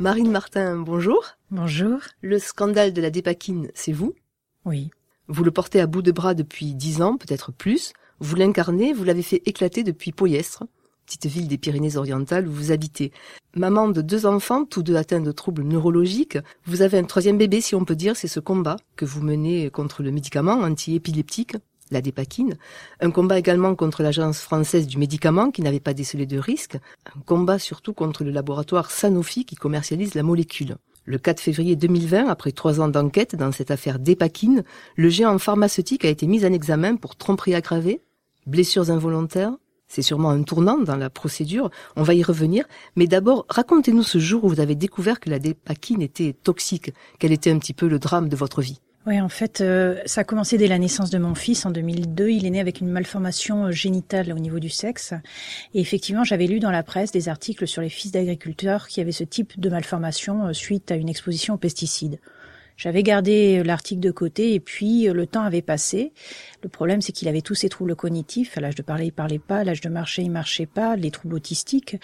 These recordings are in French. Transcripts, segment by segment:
Marine Martin, bonjour. Bonjour. Le scandale de la dépakine, c'est vous? Oui. Vous le portez à bout de bras depuis dix ans, peut-être plus. Vous l'incarnez, vous l'avez fait éclater depuis Poyestre, petite ville des Pyrénées-Orientales où vous habitez. Maman de deux enfants, tous deux atteints de troubles neurologiques, vous avez un troisième bébé, si on peut dire, c'est ce combat que vous menez contre le médicament anti-épileptique la dépakine, un combat également contre l'agence française du médicament qui n'avait pas décelé de risque, un combat surtout contre le laboratoire Sanofi qui commercialise la molécule. Le 4 février 2020, après trois ans d'enquête dans cette affaire d'épakine, le géant pharmaceutique a été mis en examen pour tromperie aggravée, blessures involontaires. C'est sûrement un tournant dans la procédure, on va y revenir, mais d'abord racontez-nous ce jour où vous avez découvert que la dépakine était toxique, quel était un petit peu le drame de votre vie? Oui, en fait, euh, ça a commencé dès la naissance de mon fils en 2002. Il est né avec une malformation euh, génitale au niveau du sexe. Et effectivement, j'avais lu dans la presse des articles sur les fils d'agriculteurs qui avaient ce type de malformation euh, suite à une exposition aux pesticides. J'avais gardé l'article de côté et puis le temps avait passé. Le problème, c'est qu'il avait tous ses troubles cognitifs. À l'âge de parler, il parlait pas. À l'âge de marcher, il marchait pas. Les troubles autistiques.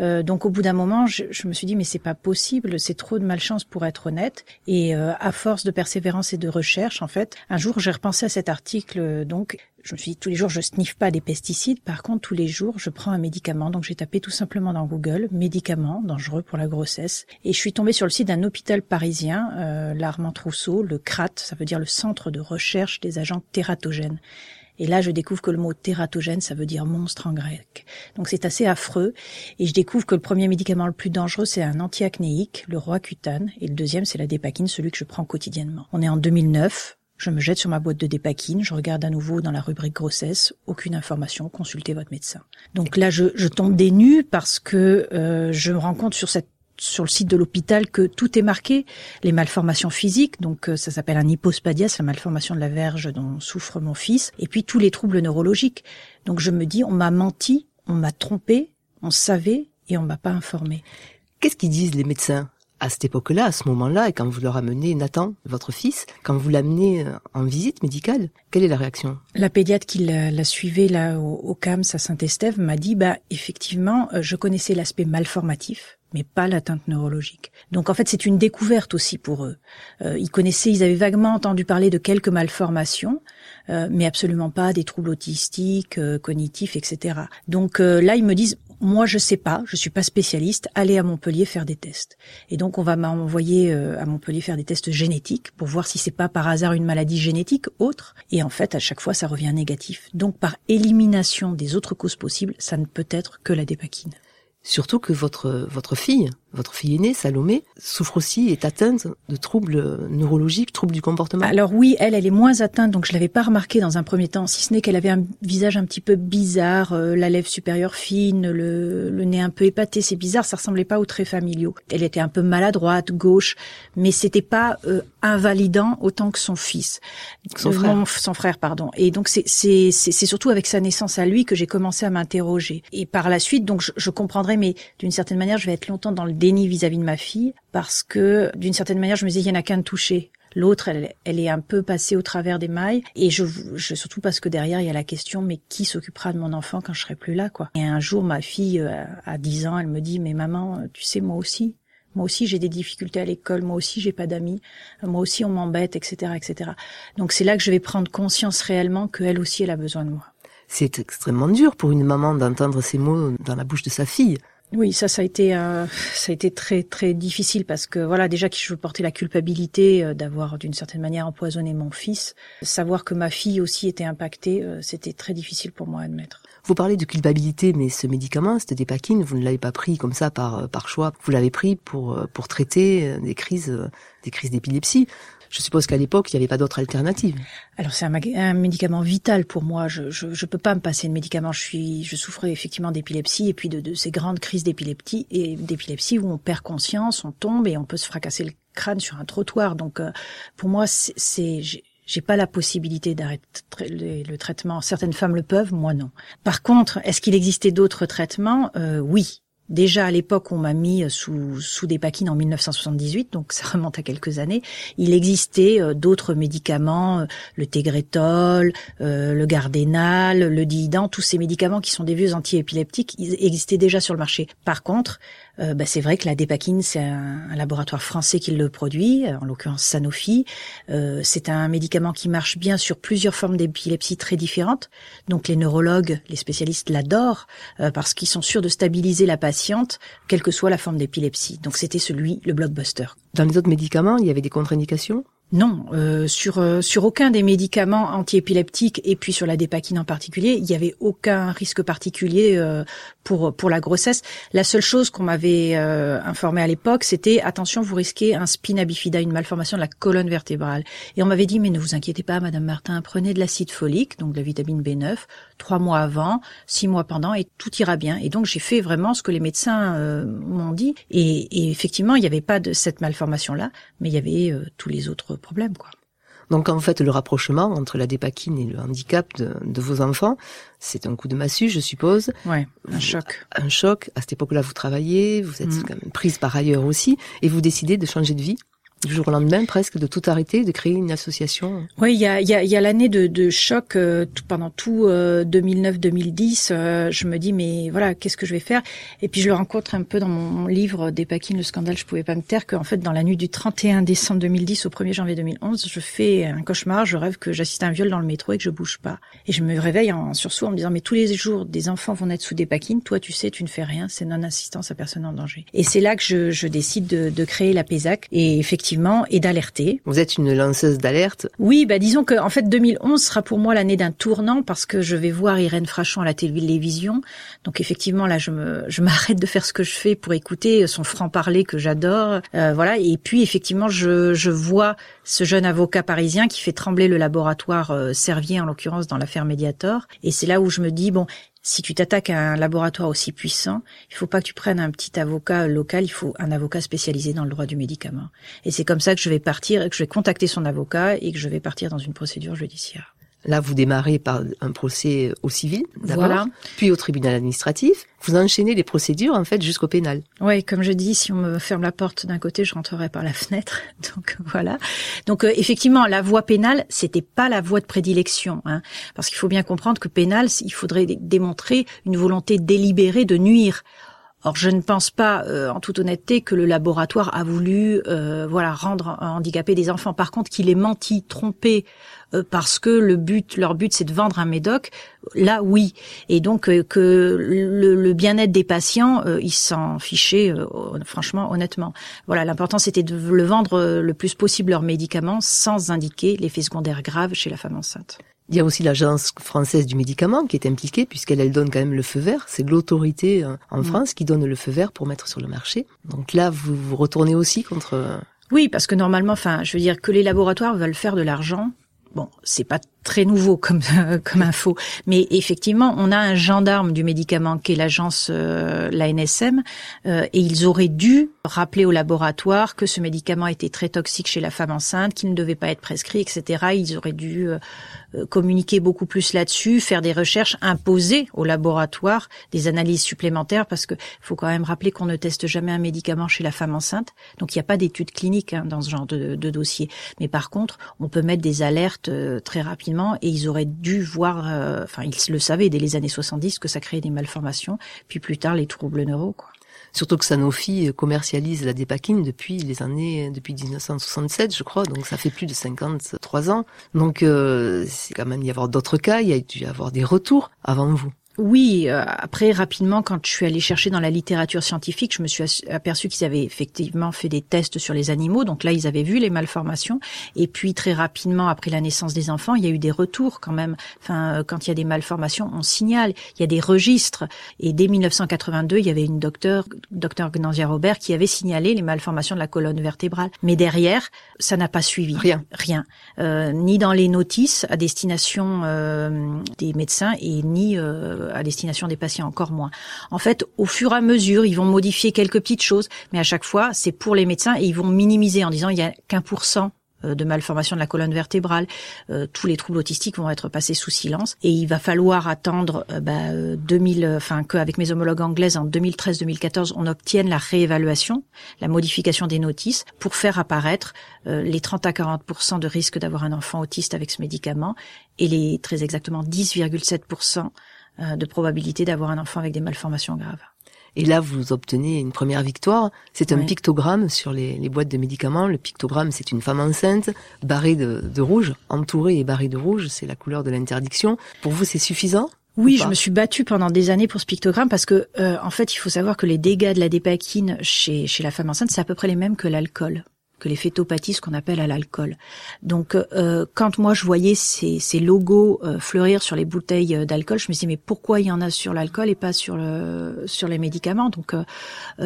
Euh, donc, au bout d'un moment, je, je, me suis dit, mais c'est pas possible. C'est trop de malchance pour être honnête. Et euh, à force de persévérance et de recherche, en fait, un jour, j'ai repensé à cet article. Donc, je me suis dit, tous les jours, je sniffe pas des pesticides. Par contre, tous les jours, je prends un médicament. Donc, j'ai tapé tout simplement dans Google, médicament dangereux pour la grossesse. Et je suis tombée sur le site d'un hôpital parisien, euh, l'Armand Trousseau, le CRAT, ça veut dire le Centre de recherche des agents tératogènes. Et là, je découvre que le mot tératogène, ça veut dire monstre en grec. Donc c'est assez affreux. Et je découvre que le premier médicament le plus dangereux, c'est un antiacnéique, le Roaccutane. Et le deuxième, c'est la dépakine, celui que je prends quotidiennement. On est en 2009. Je me jette sur ma boîte de dépakine, je regarde à nouveau dans la rubrique grossesse, aucune information, consultez votre médecin. Donc là, je, je tombe des nues parce que euh, je me rends compte sur cette sur le site de l'hôpital que tout est marqué, les malformations physiques, donc ça s'appelle un hypospadias, la malformation de la verge dont souffre mon fils, et puis tous les troubles neurologiques. Donc je me dis, on m'a menti, on m'a trompé, on savait et on m'a pas informé. Qu'est-ce qu'ils disent les médecins à cette époque-là, à ce moment-là, et quand vous leur amenez Nathan, votre fils, quand vous l'amenez en visite médicale, quelle est la réaction? La pédiatre qui la, la suivait là au, au CAMS à Saint-Estève m'a dit, bah effectivement, je connaissais l'aspect malformatif, mais pas l'atteinte neurologique. Donc en fait, c'est une découverte aussi pour eux. Euh, ils connaissaient, ils avaient vaguement entendu parler de quelques malformations, euh, mais absolument pas des troubles autistiques, euh, cognitifs, etc. Donc là, ils me disent, moi je sais pas, je suis pas spécialiste, allez à Montpellier faire des tests. Et donc on va m'envoyer à Montpellier faire des tests génétiques pour voir si c'est pas par hasard une maladie génétique autre. Et en fait, à chaque fois, ça revient négatif. Donc par élimination des autres causes possibles, ça ne peut être que la dépakine. Surtout que votre votre fille, votre fille aînée, Salomé, souffre aussi, est atteinte de troubles neurologiques, troubles du comportement. Alors oui, elle, elle est moins atteinte, donc je l'avais pas remarqué dans un premier temps, si ce n'est qu'elle avait un visage un petit peu bizarre, euh, la lèvre supérieure fine, le, le nez un peu épaté, c'est bizarre, ça ressemblait pas aux traits familiaux. Elle était un peu maladroite, gauche, mais c'était pas euh, invalidant autant que son fils, son frère, mon, son frère, pardon. Et donc c'est c'est c'est surtout avec sa naissance à lui que j'ai commencé à m'interroger. Et par la suite, donc je, je mais d'une certaine manière, je vais être longtemps dans le déni vis-à-vis de ma fille parce que d'une certaine manière je me disais il y en a qu'un de touché L'autre, elle, elle, est un peu passée au travers des mailles. Et je, je, surtout parce que derrière, il y a la question, mais qui s'occupera de mon enfant quand je serai plus là, quoi? Et un jour, ma fille, euh, à 10 ans, elle me dit, mais maman, tu sais, moi aussi, moi aussi, j'ai des difficultés à l'école. Moi aussi, j'ai pas d'amis. Moi aussi, on m'embête, etc., etc. Donc, c'est là que je vais prendre conscience réellement qu'elle aussi, elle a besoin de moi. C'est extrêmement dur pour une maman d'entendre ces mots dans la bouche de sa fille. Oui, ça, ça a été, euh, ça a été très, très difficile parce que voilà, déjà que je portais la culpabilité euh, d'avoir d'une certaine manière empoisonné mon fils, savoir que ma fille aussi était impactée, euh, c'était très difficile pour moi à admettre. Vous parlez de culpabilité, mais ce médicament, cette dépakine, vous ne l'avez pas pris comme ça par par choix. Vous l'avez pris pour pour traiter des crises, des crises d'épilepsie. Je suppose qu'à l'époque, il n'y avait pas d'autre alternative. Alors c'est un, médicament vital pour moi. Je, je, je peux pas me passer de médicament. Je suis, je souffrais effectivement d'épilepsie et puis de, de ces grandes crises d'épilepsie et d'épilepsie où on perd conscience, on tombe et on peut se fracasser le crâne sur un trottoir. Donc pour moi, c'est j'ai pas la possibilité d'arrêter le traitement. Certaines femmes le peuvent, moi non. Par contre, est-ce qu'il existait d'autres traitements? Oui. Déjà à l'époque, on m'a mis sous, sous des paquines en 1978, donc ça remonte à quelques années. Il existait euh, d'autres médicaments, euh, le Tegretol, euh, le Gardénal, le Diidan, tous ces médicaments qui sont des vieux antiépileptiques, ils existaient déjà sur le marché. Par contre, euh, bah, c'est vrai que la Dépakine, c'est un, laboratoire français qui le produit, en l'occurrence Sanofi. Euh, c'est un médicament qui marche bien sur plusieurs formes d'épilepsie très différentes. Donc les neurologues, les spécialistes l'adorent euh, parce qu'ils sont sûrs de stabiliser la patiente, quelle que soit la forme d'épilepsie. Donc c'était celui, le blockbuster. Dans les autres médicaments, il y avait des contre-indications? Non, euh, sur euh, sur aucun des médicaments antiépileptiques et puis sur la dépakine en particulier, il n'y avait aucun risque particulier euh, pour pour la grossesse. La seule chose qu'on m'avait informé à l'époque, c'était attention, vous risquez un spina bifida, une malformation de la colonne vertébrale. Et on m'avait dit mais ne vous inquiétez pas, Madame Martin, prenez de l'acide folique, donc de la vitamine B9, trois mois avant, six mois pendant, et tout ira bien. Et donc j'ai fait vraiment ce que les médecins m'ont dit. Et, et, effectivement, il n'y avait pas de cette malformation là, mais il y avait tous les autres problème, quoi. Donc en fait, le rapprochement entre la dépakine et le handicap de, vos enfants, c'est un coup de massue, je suppose. Ouais, un choc. Un choc. À cette époque-là, vous travaillez, vous êtes mm. quand même prise par ailleurs aussi, et vous décidez de changer de vie du jour au lendemain presque de tout arrêter, de créer une association. Oui, il y a, y a, y a l'année de, de, choc euh, tout, pendant tout 2009-2010. Euh, euh, je me dis mais voilà qu'est-ce que je vais faire? Et puis je le rencontre un peu dans mon livre Des paquines, le scandale, je pouvais pas me taire qu'en fait dans la nuit du 31 décembre 2010 au 1er janvier 2011, je fais un cauchemar, je rêve que j'assiste à un viol dans le métro et que je bouge pas. Et je me réveille en sursaut en me disant mais tous les jours des enfants vont naître sous des paquines, toi tu sais tu ne fais rien, c'est non assistance à personne en danger. Et c'est là que je, je décide de, de créer la PESAC et effectivement et d'alerter. Vous êtes une lanceuse d'alerte Oui, bah disons que en fait 2011 sera pour moi l'année d'un tournant parce que je vais voir Irène Frachon à la télévision. Donc effectivement là je me je m'arrête de faire ce que je fais pour écouter son franc-parler que j'adore. Euh, voilà et puis effectivement je je vois ce jeune avocat parisien qui fait trembler le laboratoire euh, Servier en l'occurrence dans l'affaire Mediator et c'est là où je me dis bon si tu t'attaques à un laboratoire aussi puissant, il faut pas que tu prennes un petit avocat local, il faut un avocat spécialisé dans le droit du médicament. Et c'est comme ça que je vais partir, que je vais contacter son avocat et que je vais partir dans une procédure judiciaire. Là, vous démarrez par un procès au civil, d'abord, puis au tribunal administratif. Vous enchaînez les procédures, en fait, jusqu'au pénal. Oui, comme je dis, si on me ferme la porte d'un côté, je rentrerai par la fenêtre. Donc voilà. Donc euh, effectivement, la voie pénale, c'était pas la voie de prédilection, hein, parce qu'il faut bien comprendre que pénal, il faudrait démontrer une volonté délibérée de nuire. Or, je ne pense pas, euh, en toute honnêteté, que le laboratoire a voulu, euh, voilà, rendre handicapés des enfants. Par contre, qu'il ait menti, trompé, euh, parce que le but, leur but, c'est de vendre un médoc. Là, oui. Et donc que le, bien-être des patients, ils s'en fichaient, franchement, honnêtement. Voilà, l'important, c'était de le vendre le plus possible leurs médicaments sans indiquer l'effet secondaire grave chez la femme enceinte. Il y a aussi l'agence française du médicament qui est impliquée puisqu'elle elle donne quand même le feu vert. C'est l'autorité euh, en mm. France qui donne le feu vert pour mettre sur le marché. Donc là, vous vous retournez aussi contre. Euh, oui, parce que normalement, enfin, je veux dire que les laboratoires veulent faire de l'argent. Bon, c'est pas très nouveau comme comme info, mais effectivement, on a un gendarme du médicament qui est l'agence euh, la NSM euh, et ils auraient dû rappeler au laboratoire que ce médicament était très toxique chez la femme enceinte, qu'il ne devait pas être prescrit, etc. Ils auraient dû euh, communiquer beaucoup plus là-dessus, faire des recherches, imposer au laboratoire des analyses supplémentaires parce que faut quand même rappeler qu'on ne teste jamais un médicament chez la femme enceinte, donc il n'y a pas d'études cliniques hein, dans ce genre de, de dossier. Mais par contre, on peut mettre des alertes très et ils auraient dû voir, euh, enfin ils le savaient dès les années 70 que ça créait des malformations, puis plus tard les troubles neuro. Surtout que Sanofi commercialise la dépakine depuis les années, depuis 1967, je crois, donc ça fait plus de 53 ans. Donc euh, c'est quand même y avoir d'autres cas, il y a dû y avoir des retours avant vous. Oui, euh, après rapidement, quand je suis allée chercher dans la littérature scientifique, je me suis aperçu qu'ils avaient effectivement fait des tests sur les animaux. Donc là, ils avaient vu les malformations. Et puis très rapidement, après la naissance des enfants, il y a eu des retours quand même. Enfin, euh, quand il y a des malformations, on signale. Il y a des registres. Et dès 1982, il y avait une docteure, docteur Gnanzia Robert, qui avait signalé les malformations de la colonne vertébrale. Mais derrière, ça n'a pas suivi. Rien. Rien. Euh, ni dans les notices à destination des médecins et ni à destination des patients encore moins. En fait, au fur et à mesure, ils vont modifier quelques petites choses, mais à chaque fois, c'est pour les médecins et ils vont minimiser en disant il y a qu'un pour cent euh, de malformation de la colonne vertébrale, euh, tous les troubles autistiques vont être passés sous silence et il va falloir attendre euh, bah, 2000, enfin qu'avec mes homologues anglaises en 2013-2014 on obtienne la réévaluation, la modification des notices pour faire apparaître les 30 à 40 de risque d'avoir un enfant autiste avec ce médicament et les très exactement 10,7 de probabilité d'avoir un enfant avec des malformations graves. Et là, vous obtenez une première victoire. C'est un pictogramme sur les, boîtes de médicaments. Le pictogramme, c'est une femme enceinte, barrée de, rouge, entourée et barrée de rouge. C'est la couleur de l'interdiction. Pour vous, c'est suffisant oui, je me suis battue pendant des années pour ce pictogramme parce que, euh, en fait, il faut savoir que les dégâts de la dépakine chez, chez la femme enceinte, c'est à peu près les mêmes que l'alcool que les phétopathies, ce qu'on appelle à l'alcool. Donc, euh, quand moi je voyais ces, ces logos euh, fleurir sur les bouteilles euh, d'alcool, je me dit mais pourquoi il y en a sur l'alcool et pas sur le sur les médicaments? Donc,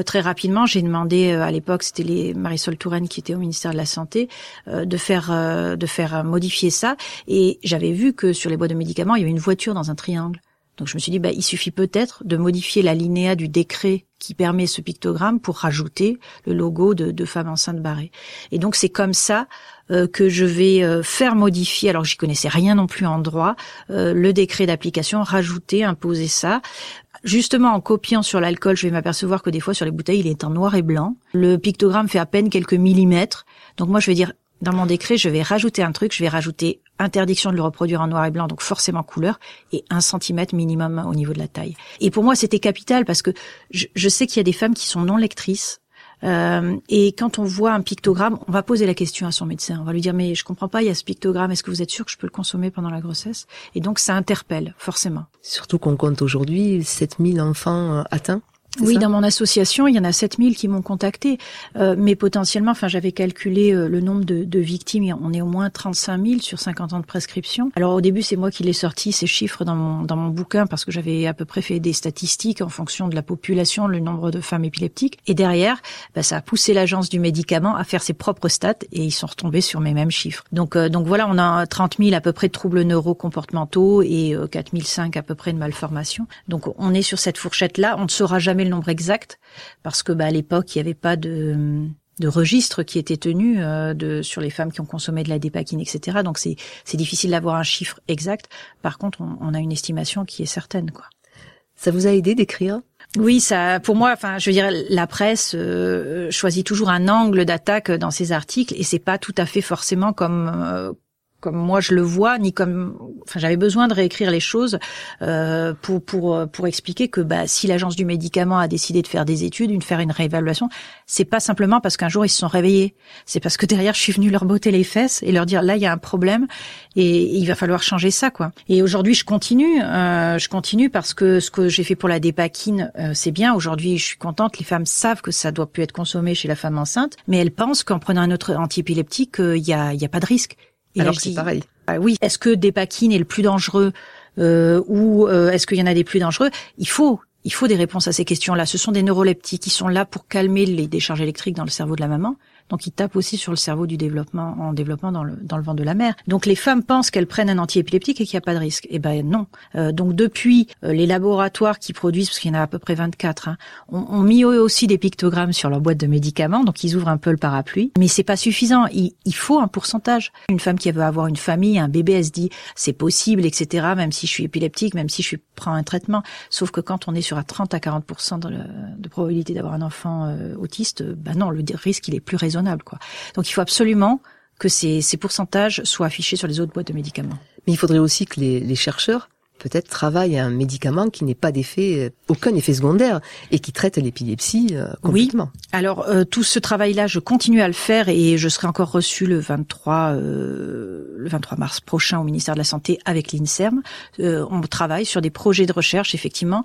très rapidement, j'ai demandé à l'époque, c'était les Marisol Touraine qui était au ministère de la santé, de faire de faire modifier ça. Et j'avais vu que sur les boîtes de médicaments, il y avait une voiture dans un triangle. Donc je me suis dit, bah, il suffit peut-être de modifier la linéa du décret qui permet ce pictogramme pour rajouter le logo de, de femme enceinte barrée. Et donc c'est comme ça euh, que je vais euh, faire modifier, alors j'y connaissais rien non plus en droit, euh, le décret d'application, rajouter, imposer ça. Justement, en copiant sur l'alcool, je vais m'apercevoir que des fois sur les bouteilles, il est en noir et blanc. Le pictogramme fait à peine quelques millimètres. Donc moi, je vais dire, dans mon décret, je vais rajouter un truc, je vais rajouter interdiction de le reproduire en noir et blanc, donc forcément couleur, et un centimètre minimum au niveau de la taille. Et pour moi, c'était capital parce que je, sais qu'il y a des femmes qui sont non lectrices. Euh, et quand on voit un pictogramme, on va poser la question à son médecin. On va lui dire mais je comprends pas, il y a ce pictogramme. Est-ce que vous êtes sûr que je peux le consommer pendant la grossesse? Et donc ça interpelle forcément. Surtout qu'on compte aujourd'hui 7000 enfants atteints oui, dans mon association, il y en a 7000 qui m'ont contacté, euh, mais potentiellement, enfin, j'avais calculé euh, le nombre de, de, victimes, on est au moins 35 000 sur 50 ans de prescription. Alors au début, c'est moi qui l'ai sorti ces chiffres dans mon dans mon bouquin parce que j'avais à peu près fait des statistiques en fonction de la population, le nombre de femmes épileptiques. Et derrière, bah, ça a poussé l'agence du médicament à faire ses propres stats et ils sont retombés sur mes mêmes chiffres. Donc euh, donc voilà, on a 30 000 à peu près de troubles neurocomportementaux et euh, 4 500 à peu près de malformations. Donc on est sur cette fourchette là, on ne saura jamais le nombre exact parce que bah, à l'époque il n'y avait pas de de registres qui étaient tenus euh, de sur les femmes qui ont consommé de la dépakine, etc. Donc c'est c'est difficile d'avoir un chiffre exact. Par contre, on, a une estimation qui est certaine, quoi. Ça vous a aidé d'écrire? Oui, ça, pour moi, enfin, je veux dire, la presse euh, choisit toujours un angle d'attaque dans ses articles, et c'est pas tout à fait forcément comme euh, comme moi je le vois, ni comme, enfin j'avais besoin de réécrire les choses euh, pour pour pour expliquer que bah si l'agence du médicament a décidé de faire des études, de faire une réévaluation, c'est pas simplement parce qu'un jour ils se sont réveillés, c'est parce que derrière je suis venue leur botter les fesses et leur dire là il y a un problème et il va falloir changer ça quoi. Et aujourd'hui je continue, euh, je continue parce que ce que j'ai fait pour la dépakine euh, c'est bien. Aujourd'hui je suis contente, les femmes savent que ça doit plus être consommé chez la femme enceinte, mais elles pensent qu'en prenant un autre antiépileptique il y a il y a pas de risque. Alors c'est pareil. Ah oui, est-ce que Dépakine est le plus dangereux euh, ou euh, est-ce qu'il y en a des plus dangereux? Il faut il faut des réponses à ces questions-là. Ce sont des neuroleptiques qui sont là pour calmer les décharges électriques dans le cerveau de la maman. Donc, il tape aussi sur le cerveau du développement, en développement dans le, dans le vent de la mer. Donc, les femmes pensent qu'elles prennent un antiépileptique et qu'il n'y a pas de risque. Eh ben non. Euh, donc, depuis euh, les laboratoires qui produisent, parce qu'il y en a à peu près 24, hein, ont, mis eux aussi des pictogrammes sur leur boîte de médicaments. Donc, ils ouvrent un peu le parapluie. Mais c'est pas suffisant. Il, il, faut un pourcentage. Une femme qui veut avoir une famille, un bébé, elle se dit c'est possible, etc. Même si je suis épileptique, même si je prends un traitement. Sauf que quand on est sur à 30 à 40 de, de probabilité d'avoir un enfant euh, autiste, ben non, le risque il est plus raisonnable Quoi. Donc il faut absolument que ces, ces pourcentages soient affichés sur les autres boîtes de médicaments. Mais il faudrait aussi que les, les chercheurs peut-être travaillent à un médicament qui n'est pas d'effet, euh, aucun effet secondaire et qui traite l'épilepsie euh, complètement. Oui. Alors euh, tout ce travail-là, je continue à le faire et je serai encore reçu le 23 le 23 mars prochain au ministère de la Santé avec l'Inserm. on travaille sur des projets de recherche effectivement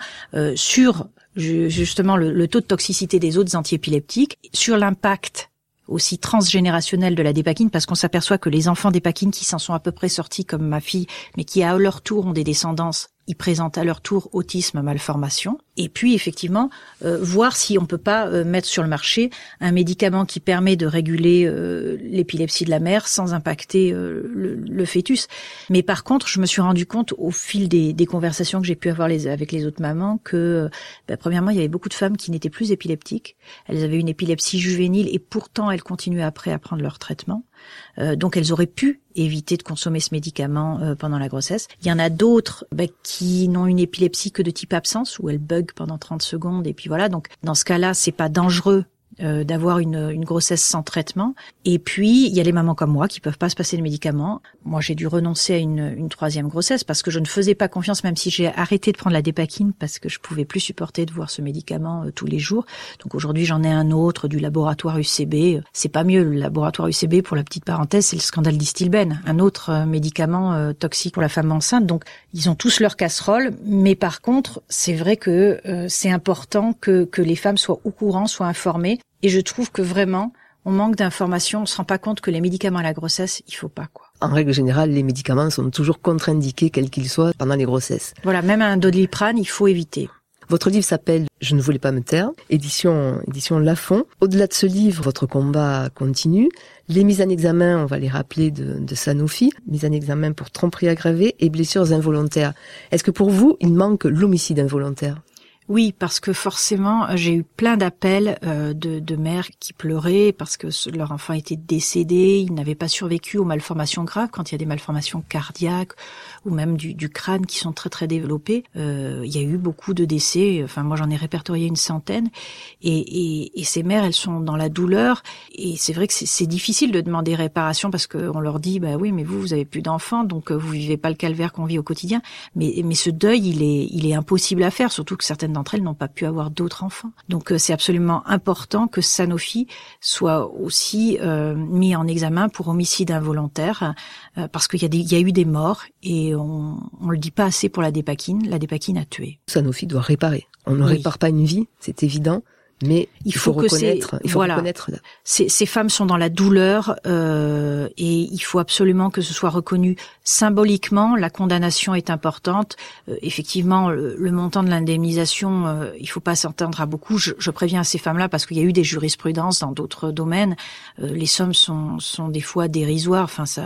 sur justement le, le taux de toxicité des autres antiépileptiques, sur l'impact aussi transgénérationnel de la dépakine parce qu'on s'aperçoit que les enfants dépakines qui s'en sont à peu près sortis comme ma fille, mais qui à leur tour ont des descendances ils présentent à leur tour autisme, malformation. Et puis effectivement, euh, voir si on peut pas euh, mettre sur le marché un médicament qui permet de réguler euh, l'épilepsie de la mère sans impacter le, fœtus. Mais par contre, je me suis rendu compte au fil des, conversations que j'ai pu avoir les, avec les autres mamans que, bah, premièrement, il y avait beaucoup de femmes qui n'étaient plus épileptiques. Elles avaient une épilepsie juvénile et pourtant elles continuaient après à prendre leur traitement. Euh, donc elles auraient pu éviter de consommer ce médicament euh, pendant la grossesse. Il y en a d'autres bah, qui n'ont une épilepsie que de type absence, où elles bug pendant 30 secondes, et puis voilà. Donc dans ce cas-là, c'est pas dangereux euh, d'avoir une, une, grossesse sans traitement. Et puis, il y a les mamans comme moi qui peuvent pas se passer de médicaments. Moi, j'ai dû renoncer à une, une, troisième grossesse parce que je ne faisais pas confiance, même si j'ai arrêté de prendre la dépakine parce que je pouvais plus supporter de voir ce médicament euh, tous les jours. Donc aujourd'hui, j'en ai un autre du laboratoire UCB. C'est pas mieux. Le laboratoire UCB, pour la petite parenthèse, c'est le scandale d'Istilben, un autre euh, médicament toxique pour la femme enceinte. Donc, ils ont tous leur casserole. Mais par contre, c'est vrai que c'est important que, que les femmes soient au courant, soient informées et je trouve que vraiment, on manque d'informations, on se rend pas compte que les médicaments à la grossesse, il faut pas quoi. En règle générale, les médicaments sont toujours contre-indiqués, quels qu'ils soient, pendant les grossesses. Voilà, même un doliprane, il faut éviter. Votre livre s'appelle Je ne voulais pas me taire, édition édition Lafon. Au-delà de ce livre, votre combat continue. Les mises en examen, on va les rappeler de, de Sanofi, mises en examen pour tromperie aggravée et blessures involontaires. Est-ce que pour vous, il manque l'homicide involontaire? Oui, parce que forcément, j'ai eu plein d'appels euh, de, de, mères qui pleuraient parce que leur enfant était décédé, ils n'avaient pas survécu aux malformations graves. Quand il y a des malformations cardiaques ou même du, du crâne qui sont très très développées, euh, il y a eu beaucoup de décès. Enfin, moi, j'en ai répertorié une centaine. Et, et, et, ces mères, elles sont dans la douleur. Et c'est vrai que c'est difficile de demander réparation parce qu'on leur dit, bah oui, mais vous, vous avez plus d'enfants, donc euh, vous vivez pas le calvaire qu'on vit au quotidien. Mais, mais ce deuil, il est, il est impossible à faire, surtout que certaines d'entre elles n'ont pas pu avoir d'autres enfants. Donc euh, c'est absolument important que Sanofi soit aussi euh, mis en examen pour homicide involontaire, euh, parce qu'il y, a il y a eu des morts et on, on le dit pas assez pour la dépakine. La dépakine a tué. Sanofi doit réparer. On ne répare pas une vie, c'est évident. Mais il faut, reconnaître, il faut reconnaître. Ces, ces, femmes sont dans la douleur euh, et il faut absolument que ce soit reconnu symboliquement. La condamnation est importante. Euh, effectivement, le, montant de l'indemnisation, euh, il faut pas s'entendre à beaucoup. Je, je, préviens ces femmes-là parce qu'il y a eu des jurisprudences dans d'autres domaines. Euh, les sommes sont, sont des fois dérisoires. Enfin, ça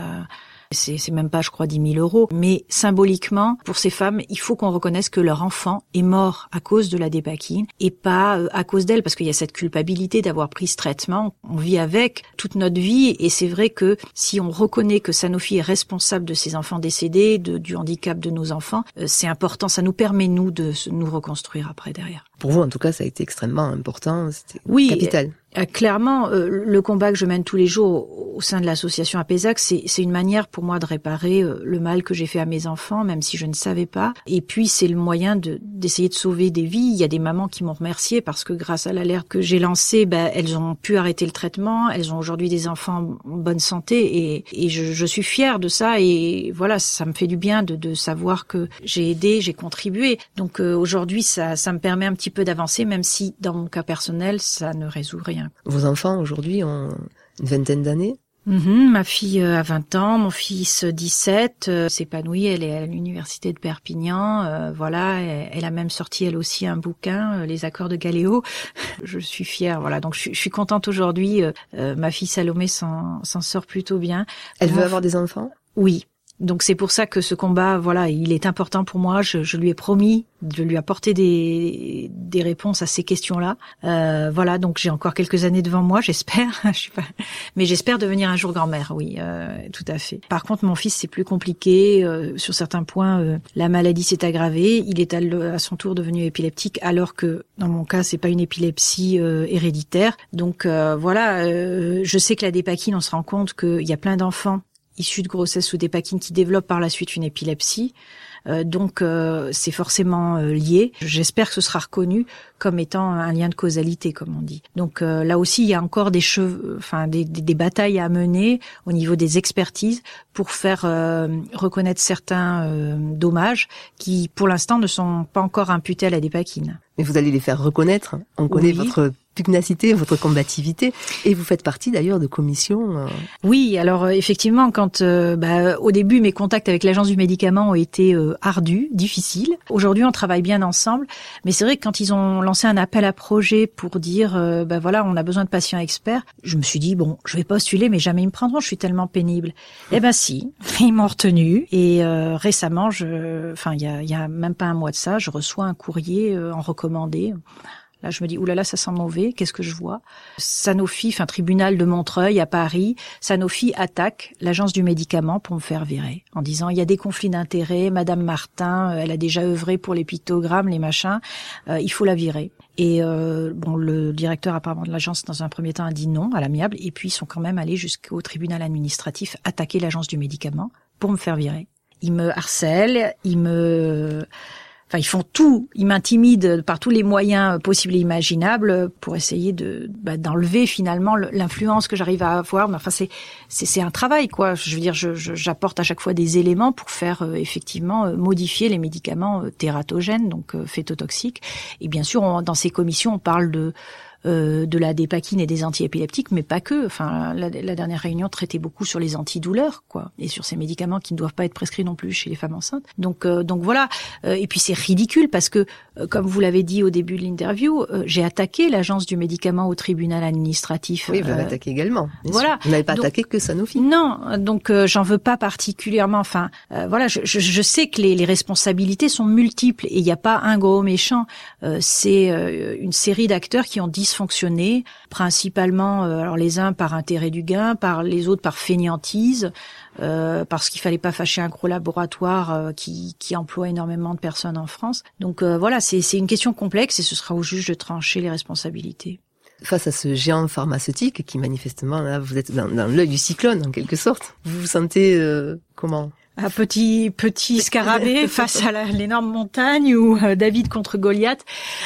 c'est même pas, je crois, 10 000 euros. Mais symboliquement, pour ces femmes, il faut qu'on reconnaisse que leur enfant est mort à cause de la dépakine et pas euh, à cause d'elle, parce qu'il y a cette culpabilité d'avoir pris ce traitement. On vit avec toute notre vie et c'est vrai que si on reconnaît que Sanofi est responsable de ces enfants décédés, de, du handicap de nos enfants, euh, c'est important. Ça nous permet, nous, de nous reconstruire après derrière. Pour vous, en tout cas, ça a été extrêmement important. C'était oui, capital. Euh, clairement, euh, le combat que je mène tous les jours au sein de l'association APESAC, c'est une manière pour moi de réparer euh, le mal que j'ai fait à mes enfants, même si je ne savais pas. Et puis, c'est le moyen d'essayer de, sauver des vies. Il y a des mamans qui m'ont remercié parce que grâce à l'alerte que j'ai lancée, ben, elles ont pu arrêter le traitement. Elles ont aujourd'hui des enfants en bonne santé et, et je, je, suis fière de ça. Et voilà, ça me fait du bien de, de savoir que j'ai aidé, j'ai contribué. Donc aujourd'hui, ça, ça me permet un petit peu d'avancer, même si dans mon cas personnel, ça ne résout rien. Vos enfants aujourd'hui ont une vingtaine d'années mhm, ma fille euh, a 20 ans, mon fils 17, euh, s'épanouit, elle est à l'université de Perpignan, euh, voilà, elle, a même sorti elle aussi un bouquin, Les accords de Galéo. je suis fière, voilà, donc je, suis contente aujourd'hui. ma fille Salomé s'en sort plutôt bien. Elle veut avoir des enfants? Oui, donc c'est pour ça que ce combat, voilà, il est important pour moi. Je, je lui ai promis de lui apporter des, des réponses à ces questions-là. Euh, voilà, donc j'ai encore quelques années devant moi, j'espère. je pas... Mais j'espère devenir un jour grand-mère, oui, euh, tout à fait. Par contre, mon fils, c'est plus compliqué. Euh, sur certains points, euh, la maladie s'est aggravée. Il est à, son tour devenu épileptique, alors que dans mon cas, c'est pas une épilepsie euh, héréditaire. Donc voilà, je sais que la dépakine, on se rend compte qu'il y a plein d'enfants issus de grossesse ou d'épakine qui développent par la suite une épilepsie. Euh, donc euh, c'est forcément euh, lié. J'espère que ce sera reconnu comme étant un lien de causalité, comme on dit. Donc là aussi, il y a encore des, cheveux, enfin des, des, batailles à mener au niveau des expertises pour faire reconnaître certains dommages qui, pour l'instant, ne sont pas encore imputés à la dépakine. Mais vous allez les faire reconnaître. On connaît votre pugnacité, votre combativité. Et vous faites partie d'ailleurs de commissions. Euh, oui, alors euh, effectivement, quand euh, bah, au début mes contacts avec l'agence du médicament ont été ardus, difficiles. Aujourd'hui, on travaille bien ensemble, mais c'est vrai que quand ils ont lancé un appel à projet pour dire, bah voilà, on a besoin de patients experts, je me suis dit bon, je vais postuler, mais jamais ils me prendront, je suis tellement pénible. Eh ben si, ils m'ont retenu. Et récemment, je, enfin il y a, y a même pas un mois de ça, je reçois un courrier en recommandé Là, je me dis, oulala, ça sent mauvais, qu'est-ce que je vois? Sanofi, un tribunal de Montreuil à Paris, Sanofi attaque l'agence du médicament pour me faire virer, en disant, il y a des conflits d'intérêts, Madame Martin, euh, elle a déjà œuvré pour les pictogrammes, les machins, euh, il faut la virer. Et euh, bon, le directeur apparemment de l'agence, dans un premier temps, a dit non à l'amiable, et puis ils sont quand même allés jusqu'au tribunal administratif attaquer l'agence du médicament pour me faire virer. Ils me harcèlent, ils me Enfin, ils font tout, ils m'intimident par tous les moyens possibles et imaginables pour essayer de bah, d'enlever finalement l'influence que j'arrive à avoir. Mais enfin, c'est c'est un travail, quoi. Je veux dire, j'apporte à chaque fois des éléments pour faire euh, effectivement euh, modifier les médicaments euh, tératogènes, donc phétotoxiques. Et bien sûr, dans ces commissions, on parle de euh, de la dépakine et des antiépileptiques, mais pas que. Enfin, la, la, dernière réunion traitait beaucoup sur les antidouleurs, quoi, et sur ces médicaments qui ne doivent pas être prescrits non plus chez les femmes enceintes. Donc, euh, donc voilà. Euh, et puis c'est ridicule parce que, euh, comme vous l'avez dit au début de l'interview, euh, j'ai attaqué l'agence du médicament au tribunal administratif. Oui, vous l'attaquez également. Voilà. Vous n'avez pas attaqué que Sanofi. Non, donc j'en veux pas particulièrement. Enfin, voilà, je, je, je, sais que les, les responsabilités sont multiples et il n'y a pas un gros méchant. c'est une série d'acteurs qui ont fonctionner principalement euh, alors les uns par intérêt du gain, par les autres par fainéantise, euh, parce qu'il fallait pas fâcher un gros laboratoire euh, qui, qui, emploie énormément de personnes en France. Donc euh, voilà, c'est une question complexe et ce sera au juge de trancher les responsabilités face à ce géant pharmaceutique qui manifestement là vous êtes dans, dans l'œil du cyclone en quelque sorte. Vous vous sentez euh, comment? Un petit petit scarabée face à l'énorme montagne ou euh, David contre Goliath.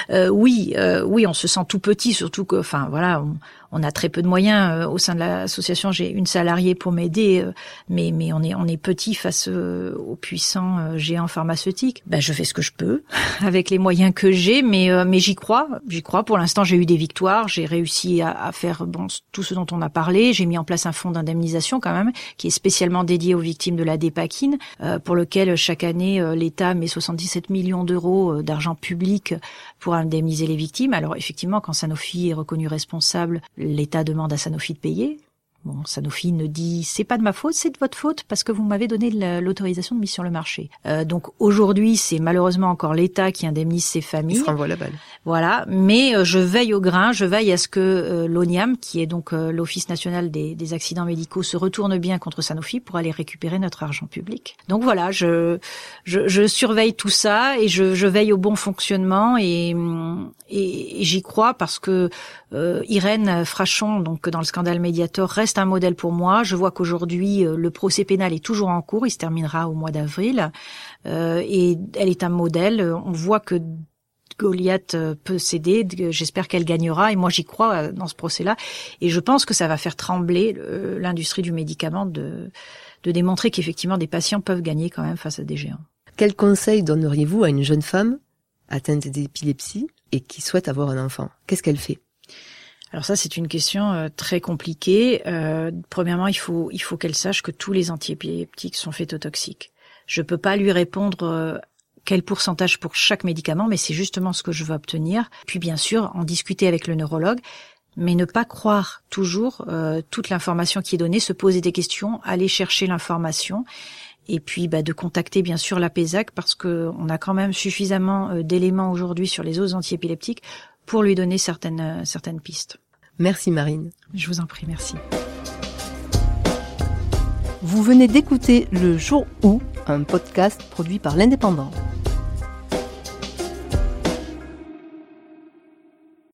Euh, oui, euh, oui, on se sent tout petit, surtout que, enfin voilà, on, on a très peu de moyens euh, au sein de l'association. J'ai une salariée pour m'aider, euh, mais mais on est on est petit face aux puissants géants pharmaceutiques. Ben je fais ce que je peux avec les moyens que j'ai, mais mais j'y crois, j'y crois. Pour l'instant, j'ai eu des victoires, j'ai réussi à, à, faire bon tout ce dont on a parlé. J'ai mis en place un fonds d'indemnisation quand même qui est spécialement dédié aux victimes de la dépakine, pour lequel chaque année l'État met 77 millions d'euros d'argent public pour indemniser les victimes. Alors effectivement, quand Sanofi est reconnu responsable l'État demande à Sanofi de payer. Bon, Sanofi ne dit c'est pas de ma faute, c'est de votre faute parce que vous m'avez donné l'autorisation de mise sur le marché. Euh, donc aujourd'hui, c'est malheureusement encore l'État qui indemnise ces familles. Il se renvoie la balle. Voilà, mais euh, je veille au grain, je veille à ce que euh, l'ONIAM, qui est donc euh, l'Office national des, des, accidents médicaux, se retourne bien contre Sanofi pour aller récupérer notre argent public. Donc voilà, je je, je surveille tout ça et je, je, veille au bon fonctionnement et, et, et j'y crois parce que Irène Frachon, donc dans le scandale Mediator, reste un modèle pour moi. Je vois qu'aujourd'hui, euh, le procès pénal est toujours en cours. Il se terminera au mois d'avril. Euh, et elle est un modèle. On voit que Goliath euh, peut céder. J'espère qu'elle gagnera. Et moi, j'y crois dans ce procès-là. Et je pense que ça va faire trembler l'industrie du médicament de, de démontrer qu'effectivement, des patients peuvent gagner quand même face à des géants. Quel conseil donneriez-vous à une jeune femme atteinte d'épilepsie et qui souhaite avoir un enfant? Qu'est-ce qu'elle fait? Alors ça, c'est une question euh, très compliquée. Euh, premièrement, il faut il faut qu'elle sache que tous les antiépileptiques sont phétotoxiques. Je peux pas lui répondre euh, quel pourcentage pour chaque médicament, mais c'est justement ce que je veux obtenir. Puis bien sûr, en discuter avec le neurologue, mais ne pas croire toujours toute l'information qui est donnée, se poser des questions, aller chercher l'information et puis bah, de contacter bien sûr la PESAC parce que on a quand même suffisamment d'éléments aujourd'hui sur les autres antiépileptiques pour lui donner certaines, euh, certaines pistes. Merci Marine. Je vous en prie, merci. Vous venez d'écouter Le jour où, un podcast produit par l'Indépendant.